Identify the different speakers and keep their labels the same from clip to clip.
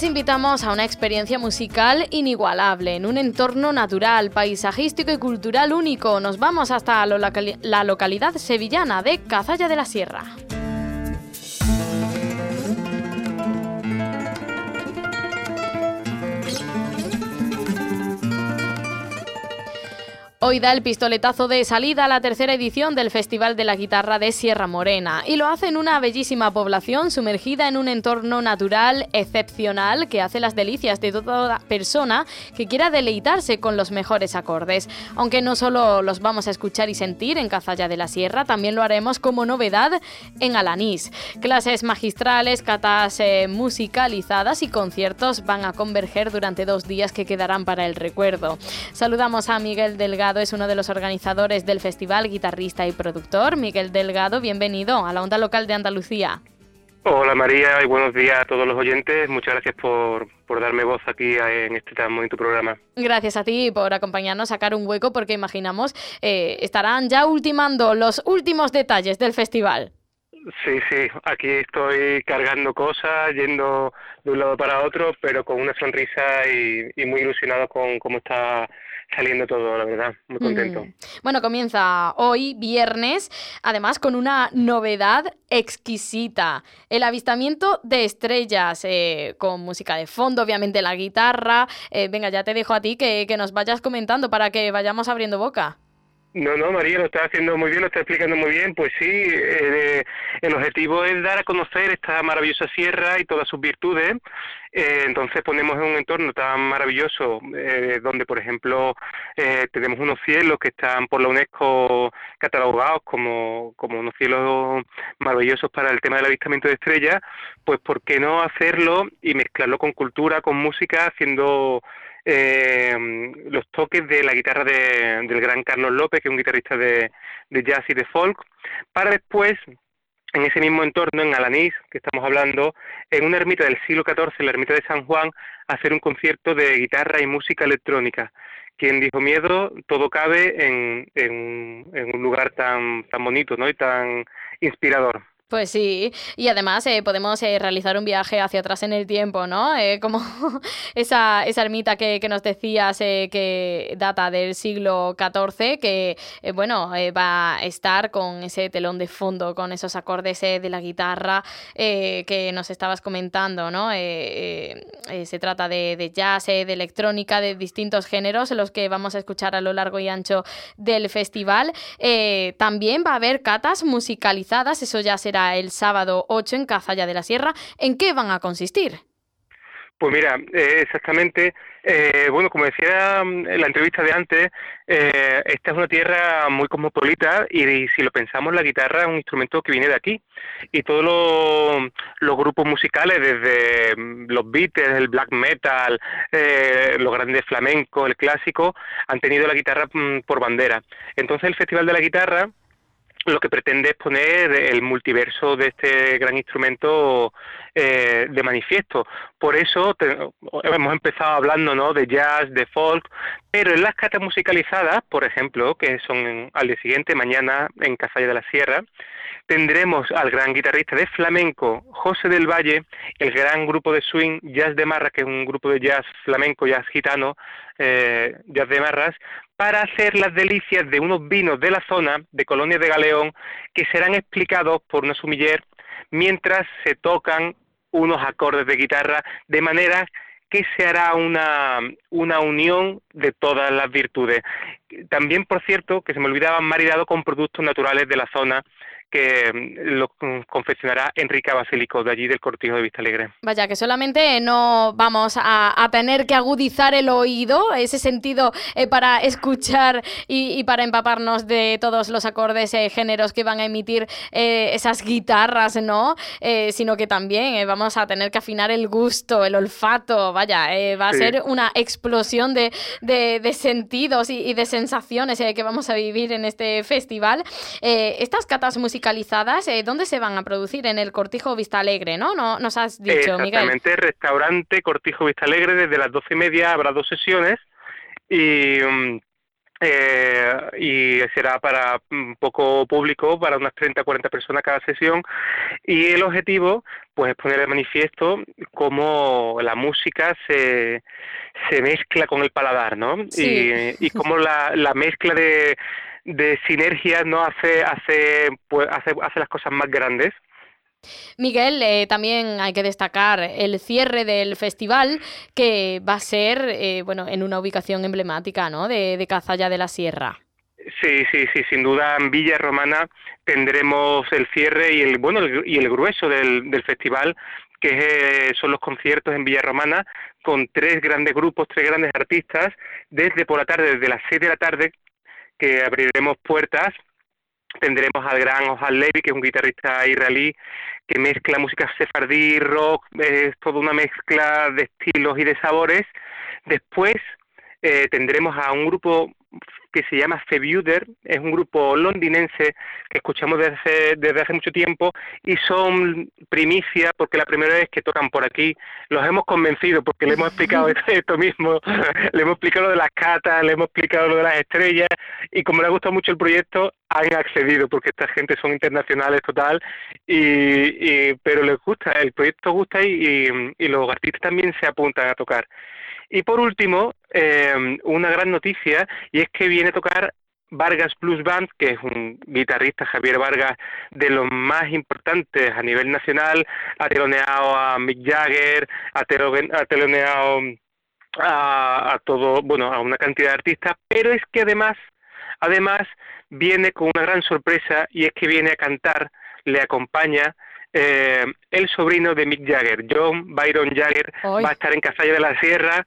Speaker 1: Les invitamos a una experiencia musical inigualable, en un entorno natural, paisajístico y cultural único. Nos vamos hasta la localidad sevillana de Cazalla de la Sierra. Hoy da el pistoletazo de salida a la tercera edición del Festival de la Guitarra de Sierra Morena y lo hace en una bellísima población sumergida en un entorno natural excepcional que hace las delicias de toda persona que quiera deleitarse con los mejores acordes. Aunque no solo los vamos a escuchar y sentir en Cazalla de la Sierra, también lo haremos como novedad en Alanís. Clases magistrales, catas eh, musicalizadas y conciertos van a converger durante dos días que quedarán para el recuerdo. Saludamos a Miguel Delgado es uno de los organizadores del festival, guitarrista y productor. Miguel Delgado, bienvenido a la onda local de Andalucía.
Speaker 2: Hola María y buenos días a todos los oyentes. Muchas gracias por, darme voz aquí en este tan bonito programa.
Speaker 1: Gracias a ti por acompañarnos a sacar un hueco porque imaginamos eh, estarán ya ultimando los últimos detalles del festival.
Speaker 2: Sí, sí, aquí estoy cargando cosas, yendo de un lado para otro, pero con una sonrisa y, y muy ilusionado con cómo está saliendo todo, la verdad, muy contento.
Speaker 1: Bueno, comienza hoy, viernes, además con una novedad exquisita, el avistamiento de estrellas, eh, con música de fondo, obviamente la guitarra. Eh, venga, ya te dejo a ti que, que nos vayas comentando para que vayamos abriendo boca.
Speaker 2: No, no, María lo está haciendo muy bien, lo está explicando muy bien. Pues sí, eh, el objetivo es dar a conocer esta maravillosa sierra y todas sus virtudes. Eh, entonces ponemos en un entorno tan maravilloso eh, donde, por ejemplo, tenemos unos cielos que están por la UNESCO catalogados como, como unos cielos maravillosos para el tema del avistamiento de estrellas. Pues, ¿por qué no hacerlo y mezclarlo con cultura, con música, haciendo eh, los toques de la guitarra de, del gran Carlos López, que es un guitarrista de, de jazz y de folk, para después en ese mismo entorno, en Alanís, que estamos hablando, en una ermita del siglo XIV, la ermita de San Juan, hacer un concierto de guitarra y música electrónica. Quien dijo miedo, todo cabe en, en, en un lugar tan, tan bonito ¿no? y tan inspirador.
Speaker 1: Pues sí, y además eh, podemos eh, realizar un viaje hacia atrás en el tiempo, ¿no? Eh, como esa, esa ermita que, que nos decías que data del siglo XIV, que, bueno, va a estar con ese telón de fondo, con esos acordes de la guitarra que nos estabas comentando, ¿no? se trata de, de jazz, de electrónica, de distintos géneros, los que vamos a escuchar a lo largo y ancho del festival. también va a haber catas musicalizadas, eso ya será el sábado 8 en Cazalla de la Sierra. ¿En qué van a consistir?
Speaker 2: Pues mira, eh, exactamente, eh, bueno, como decía mm, en la entrevista de antes, eh, esta es una tierra muy cosmopolita y, si lo pensamos, la guitarra es un instrumento que viene de aquí. Y todos los, grupos musicales, desde mm, los Beatles, el black metal, los grandes flamencos, el clásico, han tenido la guitarra mm, por bandera. Entonces el Festival de la Guitarra lo que pretende es poner el multiverso de este gran instrumento eh, de manifiesto. Por eso hemos empezado hablando ¿no? de jazz, de folk, pero en las catas musicalizadas, por ejemplo, que son al día siguiente, mañana en Cazalla de la Sierra, tendremos al gran guitarrista de flamenco José del Valle, el gran grupo de swing Jazz de Marras, que es un grupo de jazz flamenco, jazz gitano, eh, jazz de Marras, para hacer las delicias de unos vinos de la zona, de Colonia de Galeón, que serán explicados por una sumiller mientras se tocan unos acordes de guitarra, de manera que se hará una, una unión de todas las virtudes. También, por cierto, que se me olvidaba, maridado con productos naturales de la zona, que mm, lo confeccionará Enrica Basílico, de allí del Cortijo de Vista Alegre.
Speaker 1: Vaya, que solamente no vamos a, tener que agudizar el oído, ese sentido eh, para escuchar y, para empaparnos de todos los acordes, eh, géneros que van a emitir eh, esas guitarras, ¿no? sino que también vamos a tener que afinar el gusto, el olfato, vaya, va a ser una explosión de, sentidos y, y, de sensaciones que vamos a vivir en este festival. estas catas musicalizadas, ¿dónde se van a producir? En el Cortijo Vista Alegre, ¿no? no nos has dicho,
Speaker 2: Exactamente, restaurante Cortijo Vista Alegre, desde las doce y media habrá dos sesiones y, mm, eh, y será para un poco público, para unas 30 40 personas cada sesión. Y el objetivo, pues, es poner de manifiesto cómo la música se, se mezcla con el paladar, ¿no? Y, y cómo la, la mezcla de de sinergia no hace hace pues hace hace las cosas más grandes
Speaker 1: Miguel, eh, también hay que destacar el cierre del festival que va a ser eh, bueno en una ubicación emblemática ¿no? de, de Cazalla de la Sierra.
Speaker 2: Sí, sí, sí, sin duda en Villa Romana tendremos el cierre y el bueno y el grueso del, del festival que eh, son los conciertos en Villa Romana con tres grandes grupos, tres grandes artistas desde por la tarde, desde las seis de la tarde que abriremos puertas tendremos al gran Ojal Levy, que es un guitarrista israelí que mezcla música sefardí, rock, es toda una mezcla de estilos y de sabores. Después eh, tendremos a un grupo que se llama Febuder, es un grupo londinense que escuchamos desde hace, desde hace mucho tiempo y son primicia porque la primera vez que tocan por aquí los hemos convencido porque le hemos explicado esto, mismo, le hemos explicado lo de las catas, le hemos explicado lo de las estrellas y como le ha gustado mucho el proyecto han accedido porque esta gente son internacionales total y, pero les gusta, el proyecto gusta y, y los artistas también se apuntan a tocar. Y por último, eh, una gran noticia, y es que viene a tocar Vargas Blues Band, que es un guitarrista, Javier Vargas, de los más importantes a nivel nacional, ha teloneado a Mick Jagger, ha teloneado a, a todo, bueno, a una cantidad de artistas, pero es que además, además viene con una gran sorpresa y es que viene a cantar, le acompaña eh, el sobrino de Mick Jagger, John Byron Jagger, va a estar en Casalla de la Sierra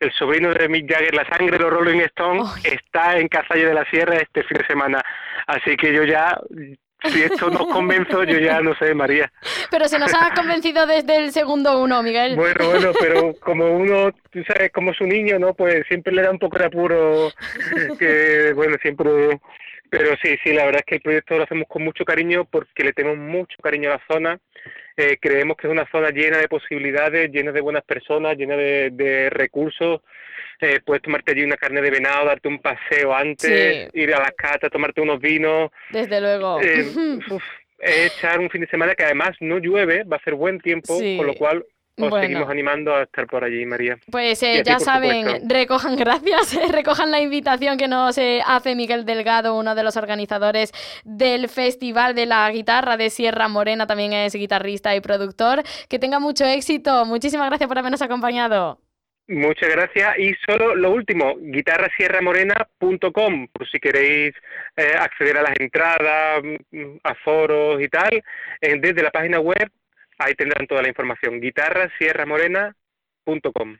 Speaker 2: el sobrino de Mick Jagger, la sangre de los Rolling Stones, está en Casalle de la Sierra este fin de semana. Así que yo ya, si esto nos convenzo, yo ya no sé, María.
Speaker 1: Pero se nos ha convencido desde el segundo uno, Miguel.
Speaker 2: Bueno, bueno, pero como uno, tú sabes, como su niño, ¿no? Pues siempre le da un poco de apuro, que bueno, siempre... Pero sí, sí, la verdad es que el proyecto lo hacemos con mucho cariño porque le tenemos mucho cariño a la zona eh, creemos que es una zona llena de posibilidades, llena de buenas personas, llena de, recursos. Eh, puedes tomarte allí una carne de venado, darte un paseo antes, ir a las catas, tomarte unos vinos.
Speaker 1: Desde luego.
Speaker 2: Eh, echar un fin de semana que además no llueve, va a ser buen tiempo, con lo cual os seguimos animando a estar por allí, María.
Speaker 1: Pues eh, ya saben, recojan, gracias, recojan la invitación que nos eh, hace Miguel Delgado, uno de los organizadores del Festival de la Guitarra de Sierra Morena, también es guitarrista y productor. Que tenga mucho éxito. Muchísimas gracias por habernos acompañado.
Speaker 2: Muchas gracias. Y solo lo último, guitarrasierramorena.com, por si queréis eh, acceder a las entradas, mm, a foros y tal, desde la página web Ahí tendrán toda la información. guitarrasierramorena.com.